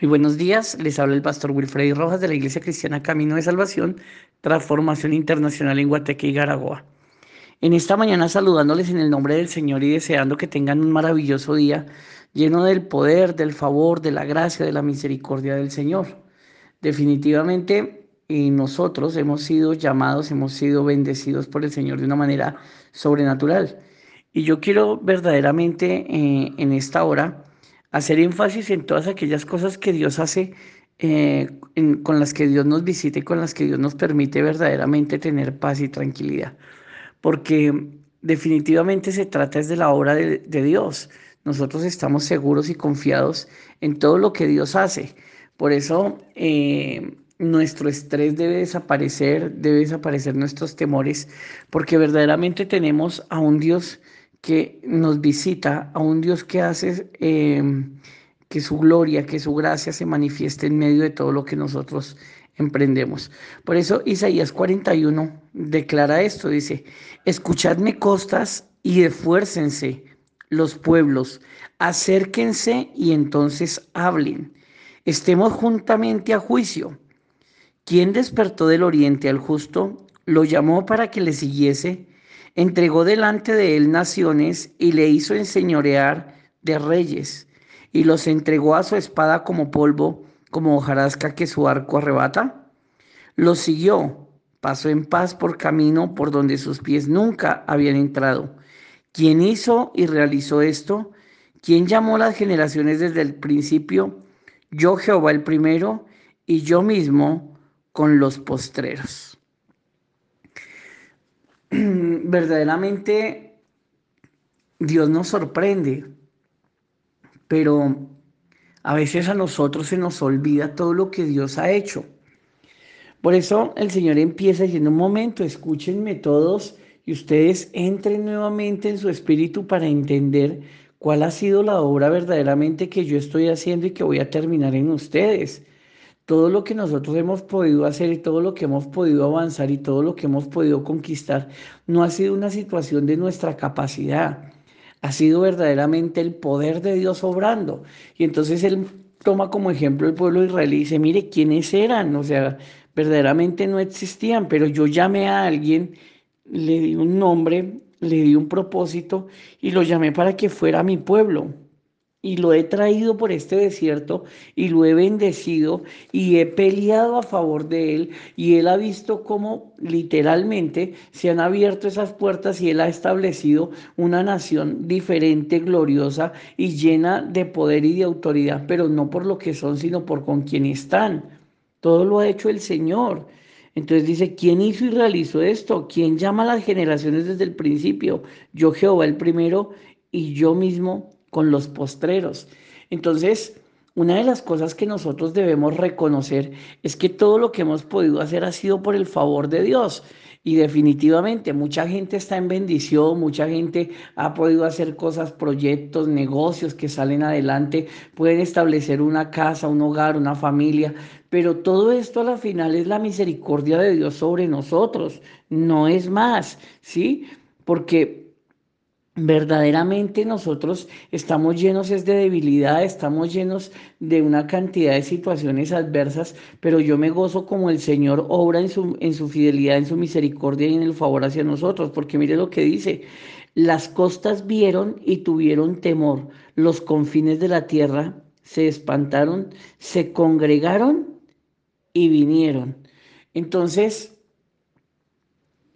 Muy buenos días, les habla el pastor Wilfredo Rojas de la Iglesia Cristiana Camino de Salvación, Transformación Internacional en Guateque y Garagoa. En esta mañana saludándoles en el nombre del Señor y deseando que tengan un maravilloso día lleno del poder, del favor, de la gracia, de la misericordia del Señor. Definitivamente y nosotros hemos sido llamados, hemos sido bendecidos por el Señor de una manera sobrenatural. Y yo quiero verdaderamente eh, en esta hora hacer énfasis en todas aquellas cosas que Dios hace, eh, con las que Dios nos visita con las que Dios nos permite verdaderamente tener paz y tranquilidad. Porque definitivamente se trata es de la obra de, Dios. Nosotros estamos seguros y confiados en todo lo que Dios hace. Por eso eh, nuestro estrés debe desaparecer, debe desaparecer nuestros temores, porque verdaderamente tenemos a un Dios que nos visita, a un Dios que hace em, que su gloria, que su gracia se manifieste en medio de todo lo que nosotros emprendemos. Por eso Isaías 41 declara esto, dice, escuchadme costas y esfuércense los pueblos, acérquense y entonces hablen. Estemos juntamente a juicio. ¿Quién despertó del oriente al justo? Lo llamó para que le siguiese entregó delante de él naciones y le hizo enseñorear de reyes, y los entregó a su espada como polvo, como hojarasca que su arco arrebata. Los siguió, pasó en paz por camino por donde sus pies nunca habían entrado. ¿Quién hizo y realizó esto? ¿Quién llamó las generaciones desde el principio? Yo Jehová el primero y yo mismo con los postreros. verdaderamente Dios nos sorprende, pero a veces a nosotros se nos olvida todo lo que Dios ha hecho. Por eso el Señor empieza diciendo, un momento, escúchenme todos y ustedes entren nuevamente en su espíritu para entender cuál ha sido la obra verdaderamente que yo estoy haciendo y que voy a terminar en ustedes todo lo que nosotros hemos podido hacer y todo lo que hemos podido avanzar y todo lo que hemos podido conquistar no ha sido una situación de nuestra capacidad, ha sido verdaderamente el poder de Dios obrando. Y entonces él toma como ejemplo el pueblo de Israel y dice, mire, ¿quiénes eran? O sea, verdaderamente no existían, pero yo llamé a alguien, le di un nombre, le di un propósito y lo llamé para que fuera mi pueblo y lo he traído por este desierto y lo he bendecido y he peleado a favor de él y él ha visto cómo literalmente se han abierto esas puertas y él ha establecido una nación diferente, gloriosa y llena de poder y de autoridad, pero no por lo que son, sino por con quien están. Todo lo ha hecho el Señor. Entonces dice, ¿quién hizo y realizó esto? ¿Quién llama a las generaciones desde el principio? Yo Jehová el primero y yo mismo con los postreros. Entonces, una de las cosas que nosotros debemos reconocer es que todo lo que hemos podido hacer ha sido por el favor de Dios. Y definitivamente mucha gente está en bendición, mucha gente ha podido hacer cosas, proyectos, negocios que salen adelante, pueden establecer una casa, un hogar, una familia, pero todo esto a la final es la misericordia de Dios sobre nosotros, no es más, ¿sí? Porque verdaderamente nosotros estamos llenos es de debilidad, estamos llenos de una cantidad de situaciones adversas, pero yo me gozo como el Señor obra en su, en su fidelidad, en su misericordia y en el favor hacia nosotros, porque mire lo que dice, las costas vieron y tuvieron temor, los confines de la tierra se espantaron, se congregaron y vinieron. Entonces,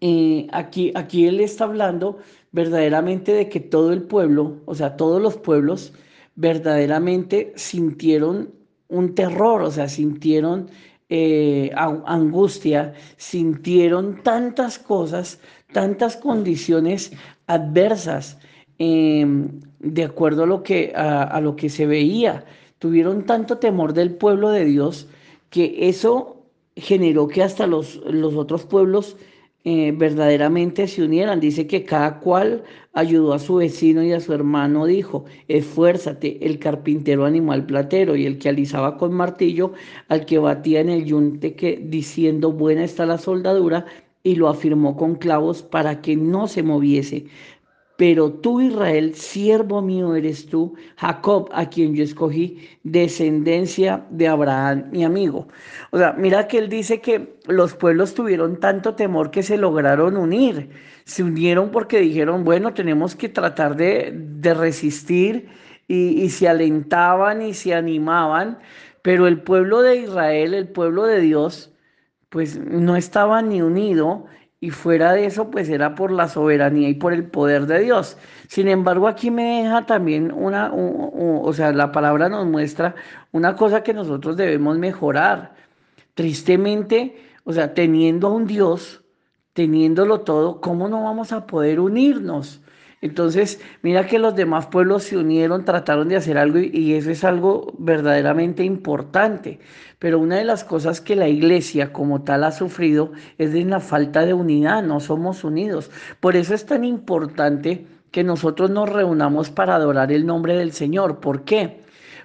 eh, aquí, aquí él está hablando verdaderamente de que todo el pueblo, o sea, todos los pueblos, verdaderamente sintieron un terror, o sea, sintieron eh, angustia, sintieron tantas cosas, tantas condiciones adversas, em, de acuerdo a lo, que, a, lo que se veía. Tuvieron tanto temor del pueblo de Dios que eso generó que hasta los, los otros pueblos eh, verdaderamente se unieran. Dice que cada cual ayudó a su vecino y a su hermano, dijo, esfuérzate, el carpintero animó al platero y el que alisaba con martillo al que batía en el yunte que diciendo buena está la soldadura y lo afirmó con clavos para que no se moviese. Pero tú Israel, siervo mío eres tú, Jacob, a quien yo escogí, descendencia de Abraham, mi amigo. O sea, mira que él dice que los pueblos tuvieron tanto temor que se lograron unir. Se unieron porque dijeron, bueno, tenemos que tratar de, de resistir y, y se alentaban y se animaban, pero el pueblo de Israel, el pueblo de Dios, pues no estaba ni unido y fuera de eso, pues era por la soberanía y por el poder de Dios. Sin embargo, aquí me deja también una, o sea, la palabra nos muestra una cosa que nosotros debemos mejorar. Tristemente, o sea, teniendo a un Dios, teniéndolo todo, ¿cómo no vamos a poder unirnos? Entonces, mira que los demás pueblos se unieron, trataron de hacer algo y, eso es algo verdaderamente importante. Pero una de las cosas que la iglesia como tal ha sufrido es de la falta de unidad, no somos unidos. Por eso es tan importante que nosotros nos reunamos para adorar el nombre del Señor. ¿Por qué?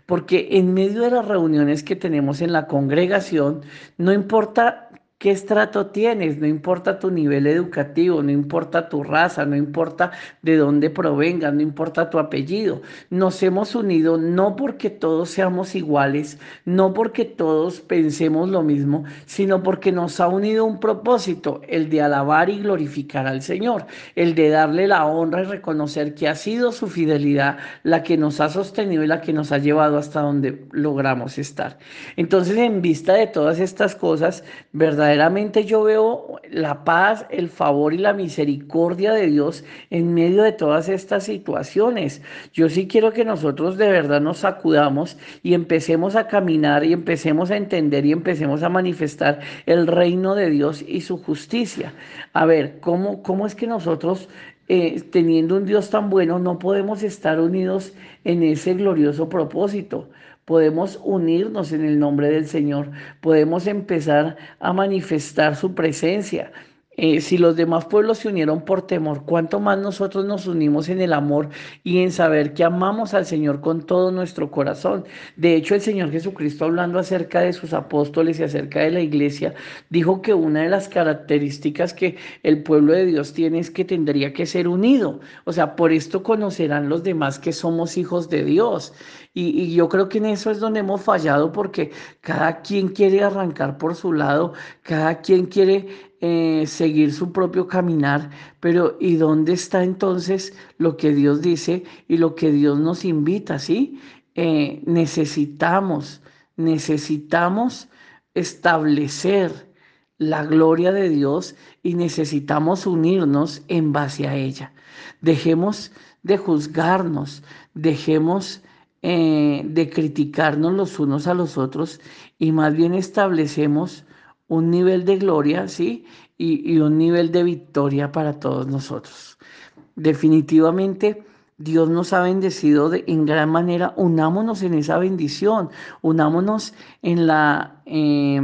Porque en medio de las reuniones que tenemos en la congregación, no importa ¿Qué estrato tienes? No importa tu nivel educativo, no importa tu raza, no importa de dónde provengas, no importa tu apellido. Nos hemos unido no porque todos seamos iguales, no porque todos pensemos lo mismo, sino porque nos ha unido un propósito, el de alabar y glorificar al Señor, el de darle la honra y reconocer que ha sido su fidelidad la que nos ha sostenido y la que nos ha llevado hasta donde logramos estar. Entonces, en vista de todas estas cosas, ¿verdad? Verdaderamente yo veo la paz, el favor y la misericordia de Dios en medio de todas estas situaciones. Yo sí quiero que nosotros de verdad nos sacudamos y empecemos a caminar y empecemos a entender y empecemos a manifestar el reino de Dios y su justicia. A ver, ¿cómo, cómo es que nosotros eh, teniendo un Dios tan bueno, no podemos estar unidos en ese glorioso propósito podemos unirnos en el nombre del Señor, podemos empezar a manifestar su presencia. Eh, si los demás pueblos se unieron por temor, ¿cuánto más nosotros nos unimos en el amor y en saber que amamos al Señor con todo nuestro corazón? De hecho, el Señor Jesucristo, hablando acerca de sus apóstoles y acerca de la iglesia, dijo que una de las características que el pueblo de Dios tiene es que tendría que ser unido. O sea, por esto conocerán los demás que somos hijos de Dios. Y, yo creo que en eso es donde hemos fallado porque cada quien quiere arrancar por su lado, cada quien quiere eh, seguir su propio caminar, pero ¿y dónde está entonces lo que Dios dice y lo que Dios nos invita? ¿sí? Eh, necesitamos, necesitamos establecer la gloria de Dios y necesitamos unirnos en base a ella. Dejemos de juzgarnos, dejemos eh, de criticarnos los unos a los otros y más bien establecemos un nivel de gloria, ¿sí? Y, y un nivel de victoria para todos nosotros. Definitivamente, Dios nos ha bendecido de, en gran manera. Unámonos en esa bendición, unámonos en la... Eh,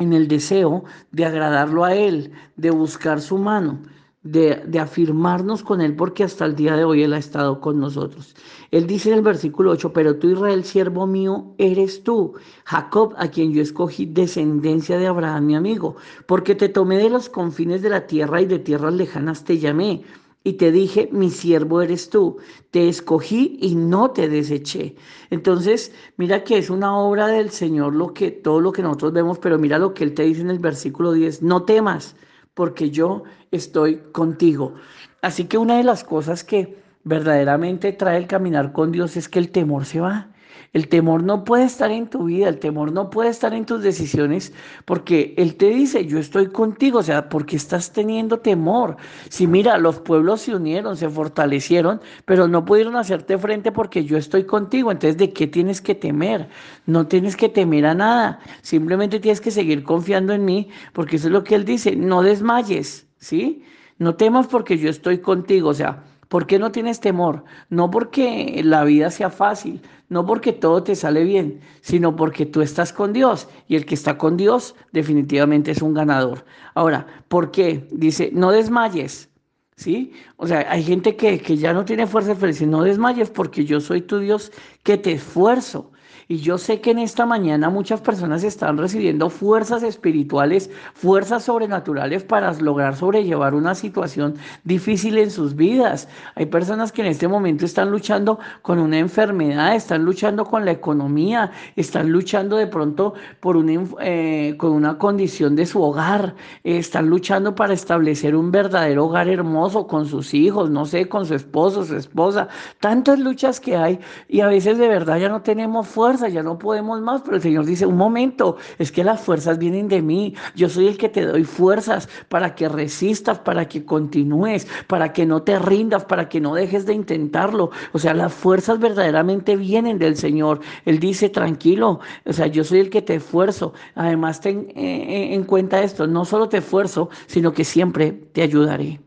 en el deseo de agradarlo a Él, de buscar su mano de, afirmarnos con Él, porque hasta el día de hoy Él ha estado con nosotros. Él dice en el versículo 8, pero tú Israel, siervo mío, eres tú, Jacob, a quien yo escogí descendencia de Abraham, mi amigo, porque te tomé de los confines de la tierra y de tierras lejanas te llamé. Y te dije, mi siervo eres tú, te escogí y no te deseché. Entonces, mira que es una obra del Señor lo que todo lo que nosotros vemos, pero mira lo que él te dice en el versículo 10, no temas, porque yo estoy contigo. Así que una de las cosas que verdaderamente trae el caminar con Dios es que el temor se va. El temor no puede estar en tu vida, el temor no puede estar en tus decisiones, porque Él te dice, yo estoy contigo, o sea, porque estás teniendo temor. Si mira, los pueblos se unieron, se fortalecieron, pero no pudieron hacerte frente porque yo estoy contigo, entonces ¿de qué tienes que temer? No tienes que temer a nada, simplemente tienes que seguir confiando en mí, porque eso es lo que Él dice, no desmayes, ¿sí? No temas porque yo estoy contigo, o sea, ¿Por qué no tienes temor? No porque la vida sea fácil, no porque todo te sale bien, sino porque tú estás con Dios y el que está con Dios definitivamente es un ganador. Ahora, ¿por qué? Dice, no desmayes. ¿Sí? O sea, hay gente que, que ya no tiene fuerza de dice, no desmayes porque yo soy tu Dios que te esfuerzo. Y yo sé que en esta mañana muchas personas están recibiendo fuerzas espirituales, fuerzas sobrenaturales para lograr sobrellevar una situación difícil en sus vidas. Hay personas que en este momento están luchando con una enfermedad, están luchando con la economía, están luchando de pronto por eh, con una condición de su hogar, están luchando para establecer un verdadero hogar hermoso con sus hijos, no sé, con su esposo, su esposa. Tantas luchas que hay y a veces de verdad ya no tenemos fuerza ya no podemos más, pero el Señor dice, un momento, es que las fuerzas vienen de mí, yo soy el que te doy fuerzas para que resistas, para que continúes, para que no te rindas, para que no dejes de intentarlo. O sea, las fuerzas verdaderamente vienen del Señor. Él dice, tranquilo, o sea, yo soy el que te esfuerzo. Además, ten eh, en cuenta esto, no solo te esfuerzo, sino que siempre te ayudaré.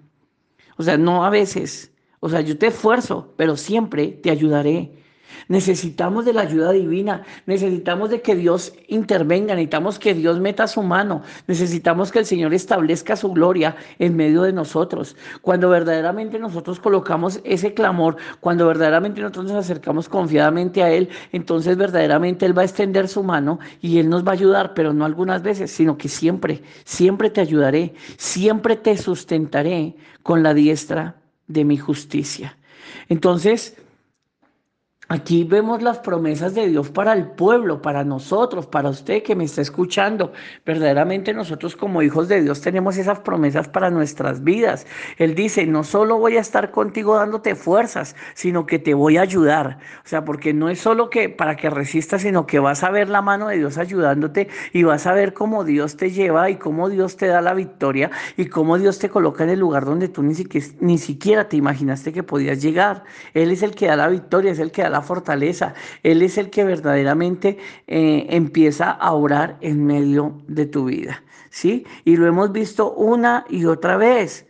O sea, no a veces. O sea, yo te esfuerzo, pero siempre te ayudaré. Necesitamos de la ayuda divina, necesitamos de que Dios intervenga, necesitamos que Dios meta su mano, necesitamos que el Señor establezca su gloria en medio de nosotros. Cuando verdaderamente nosotros colocamos ese clamor, cuando verdaderamente nosotros nos acercamos confiadamente a Él, entonces verdaderamente Él va a extender su mano y Él nos va a ayudar, pero no algunas veces, sino que siempre, siempre te ayudaré, siempre te sustentaré con la diestra de mi justicia. Entonces, Aquí vemos las promesas de Dios para el pueblo, para nosotros, para usted que me está escuchando. Verdaderamente nosotros como hijos de Dios tenemos esas promesas para nuestras vidas. Él dice, no solo voy a estar contigo dándote fuerzas, sino que te voy a ayudar. O sea, porque no es solo que para que resistas, sino que vas a ver la mano de Dios ayudándote y vas a ver cómo Dios te lleva y cómo Dios te da la victoria y cómo Dios te coloca en el lugar donde tú ni siquiera, ni siquiera te imaginaste que podías llegar. Él es el que da la victoria, es el que da la fortaleza. Él es el que verdaderamente eh, empieza a orar en medio de tu vida. ¿Sí? Y lo hemos visto una y otra vez.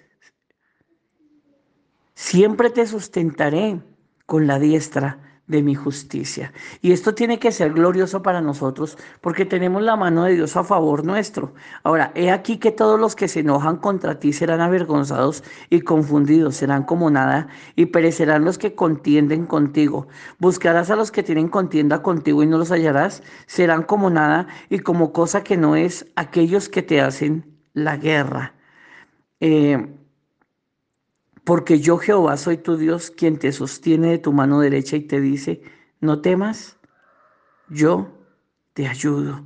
Siempre te sustentaré con la diestra de mi justicia. Y esto tiene que ser glorioso para nosotros porque tenemos la mano de Dios a favor nuestro. Ahora, he aquí que todos los que se enojan contra ti serán avergonzados y confundidos, serán como nada y perecerán los que contienden contigo. Buscarás a los que tienen contienda contigo y no los hallarás, serán como nada y como cosa que no es aquellos que te hacen la guerra. Eh, porque yo Jehová soy tu Dios, quien te sostiene de tu mano derecha y te dice, no temas, yo te ayudo.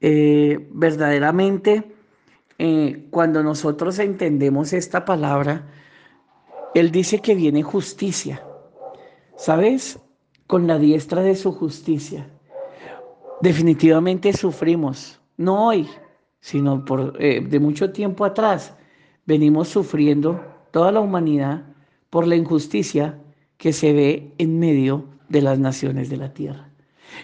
Eh, verdaderamente, eh, cuando nosotros entendemos esta palabra, Él dice que viene justicia. ¿Sabes? Con la diestra de su justicia. Definitivamente sufrimos, no hoy, sino por, eh, de mucho tiempo atrás, venimos sufriendo toda la humanidad por la injusticia que se ve en medio de las naciones de la tierra.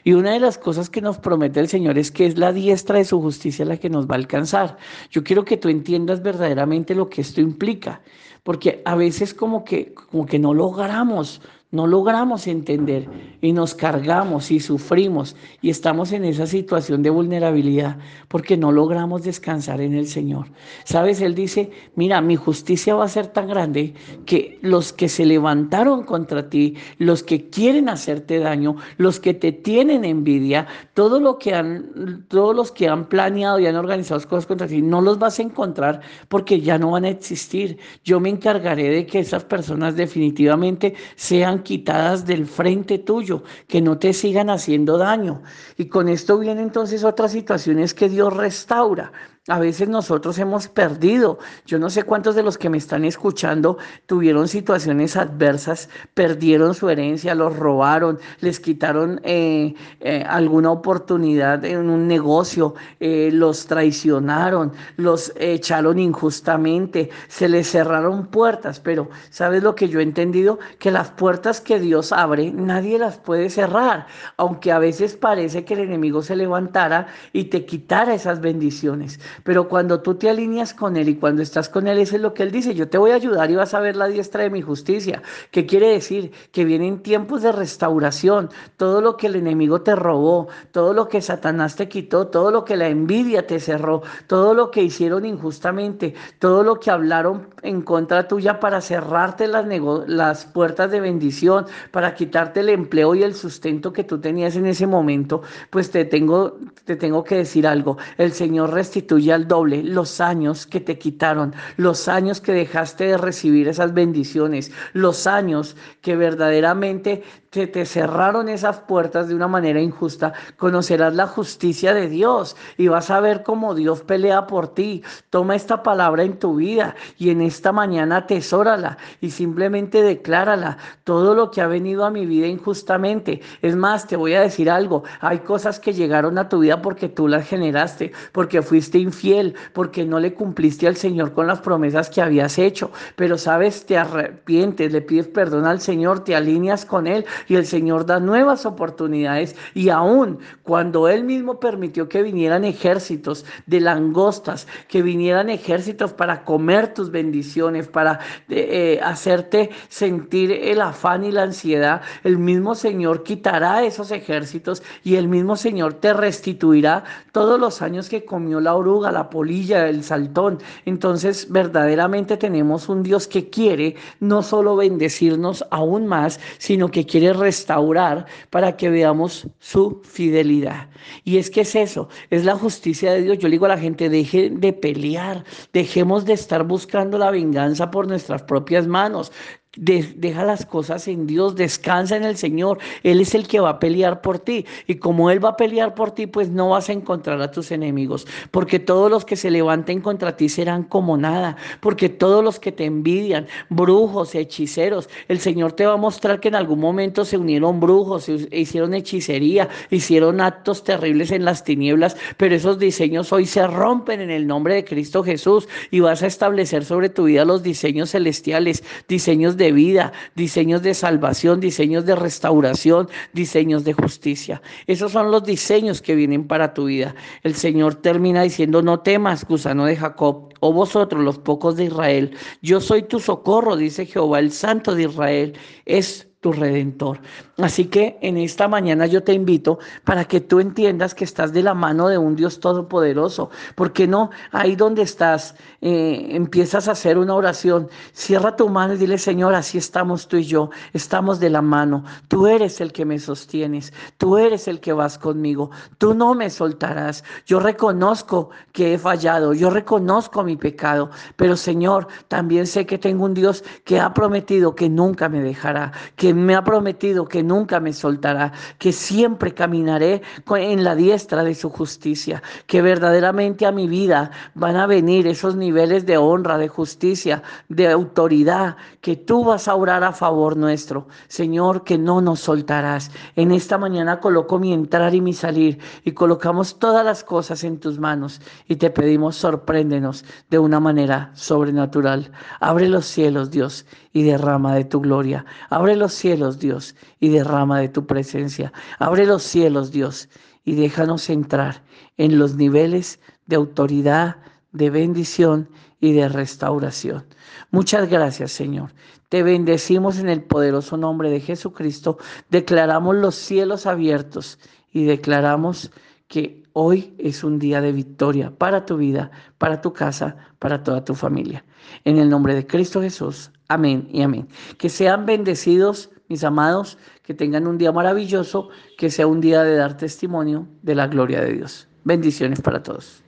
Y una de las cosas que nos promete el Señor es que es la diestra de su justicia la que nos va a alcanzar. Yo quiero que tú entiendas verdaderamente lo que esto implica, porque a veces como que, como que no logramos no logramos entender y nos cargamos y sufrimos y estamos en esa situación de vulnerabilidad porque no logramos descansar en el Señor. Sabes, Él dice, mira, mi justicia va a ser tan grande que los que se levantaron contra ti, los que quieren hacerte daño, los que te tienen envidia, todo lo que han, todos los que han planeado y han organizado cosas contra ti, no los vas a encontrar porque ya no van a existir. Yo me encargaré de que esas personas definitivamente sean quitadas del frente tuyo, que no te sigan haciendo daño. Y con esto vienen entonces otras situaciones que Dios restaura. A veces nosotros hemos perdido. Yo no sé cuántos de los que me están escuchando tuvieron situaciones adversas, perdieron su herencia, los robaron, les quitaron eh, eh, alguna oportunidad en un negocio, eh, los traicionaron, los echaron injustamente, se les cerraron puertas. Pero ¿sabes lo que yo he entendido? Que las puertas que Dios abre, nadie las puede cerrar, aunque a veces parece que el enemigo se levantara y te quitara esas bendiciones. Pero cuando tú te alineas con Él y cuando estás con Él, eso es lo que Él dice, yo te voy a ayudar y vas a ver la diestra de mi justicia. ¿Qué quiere decir? Que vienen tiempos de restauración, todo lo que el enemigo te robó, todo lo que Satanás te quitó, todo lo que la envidia te cerró, todo lo que hicieron injustamente, todo lo que hablaron en contra tuya para cerrarte las, las puertas de bendición, para quitarte el empleo y el sustento que tú tenías en ese momento, pues te tengo, te tengo que decir algo. El Señor restituye al doble los años que te quitaron, los años que dejaste de recibir esas bendiciones, los años que verdaderamente que te cerraron esas puertas de una manera injusta, conocerás la justicia de Dios y vas a ver cómo Dios pelea por ti. Toma esta palabra en tu vida y en esta mañana atesórala y simplemente declárala. Todo lo que ha venido a mi vida injustamente. Es más, te voy a decir algo. Hay cosas que llegaron a tu vida porque tú las generaste, porque fuiste infiel, porque no le cumpliste al Señor con las promesas que habías hecho. Pero sabes, te arrepientes, le pides perdón al Señor, te alineas con Él y el Señor da nuevas oportunidades y aún cuando Él mismo permitió que vinieran ejércitos de langostas, que vinieran ejércitos para comer tus bendiciones, para eh, eh, hacerte sentir el afán y la ansiedad, el mismo Señor quitará esos ejércitos y el mismo Señor te restituirá todos los años que comió la oruga, la polilla, el saltón. Entonces verdaderamente tenemos un Dios que quiere no solo bendecirnos aún más, sino que quiere restaurar para que veamos su fidelidad. Y es que es eso, es la justicia de Dios. Yo le digo a la gente, deje de pelear, dejemos de estar buscando la venganza por nuestras propias manos deja las cosas en Dios, descansa en el Señor. Él es el que va a pelear por ti. Y como Él va a pelear por ti, pues no vas a encontrar a tus enemigos. Porque todos los que se levanten contra ti serán como nada. Porque todos los que te envidian, brujos, hechiceros, el Señor te va a mostrar que en algún momento se unieron brujos, se hicieron hechicería, hicieron actos terribles en las tinieblas. Pero esos diseños hoy se rompen en el nombre de Cristo Jesús. Y vas a establecer sobre tu vida los diseños celestiales, diseños de vida, diseños de salvación, diseños de restauración, diseños de justicia. Esos son los diseños que vienen para tu vida. El Señor termina diciendo, no temas, gusano de Jacob, o vosotros los pocos de Israel. Yo soy tu socorro, dice Jehová, el Santo de Israel. Es tu redentor. Así que en esta mañana yo te invito para que tú entiendas que estás de la mano de un Dios todopoderoso. porque no? Ahí donde estás, eh, empiezas a hacer una oración. Cierra tu mano y dile, Señor, así estamos tú y yo. Estamos de la mano. Tú eres el que me sostienes. Tú eres el que vas conmigo. Tú no me soltarás. Yo reconozco que he fallado. Yo reconozco mi pecado. Pero Señor, también sé que tengo un Dios que ha prometido que nunca me dejará. Me ha prometido que nunca me soltará, que siempre caminaré en la diestra de su justicia, que verdaderamente a mi vida van a venir esos niveles de honra, de justicia, de autoridad, que tú vas a orar a favor nuestro. Señor, que no nos soltarás. En esta mañana coloco mi entrar y mi salir y colocamos todas las cosas en tus manos y te pedimos sorpréndenos de una manera sobrenatural. Abre los cielos, Dios, y derrama de tu gloria. Abre los cielos, Dios, y derrama de tu presencia. Abre los cielos, Dios, y déjanos entrar en los niveles de autoridad, de bendición y de restauración. Muchas gracias, Señor. Te bendecimos en el poderoso nombre de Jesucristo. Declaramos los cielos abiertos y declaramos que hoy es un día de victoria para tu vida, para tu casa, para toda tu familia. En el nombre de Cristo Jesús. Amén y amén. Que sean bendecidos, mis amados, que tengan un día maravilloso, que sea un día de dar testimonio de la gloria de Dios. Bendiciones para todos.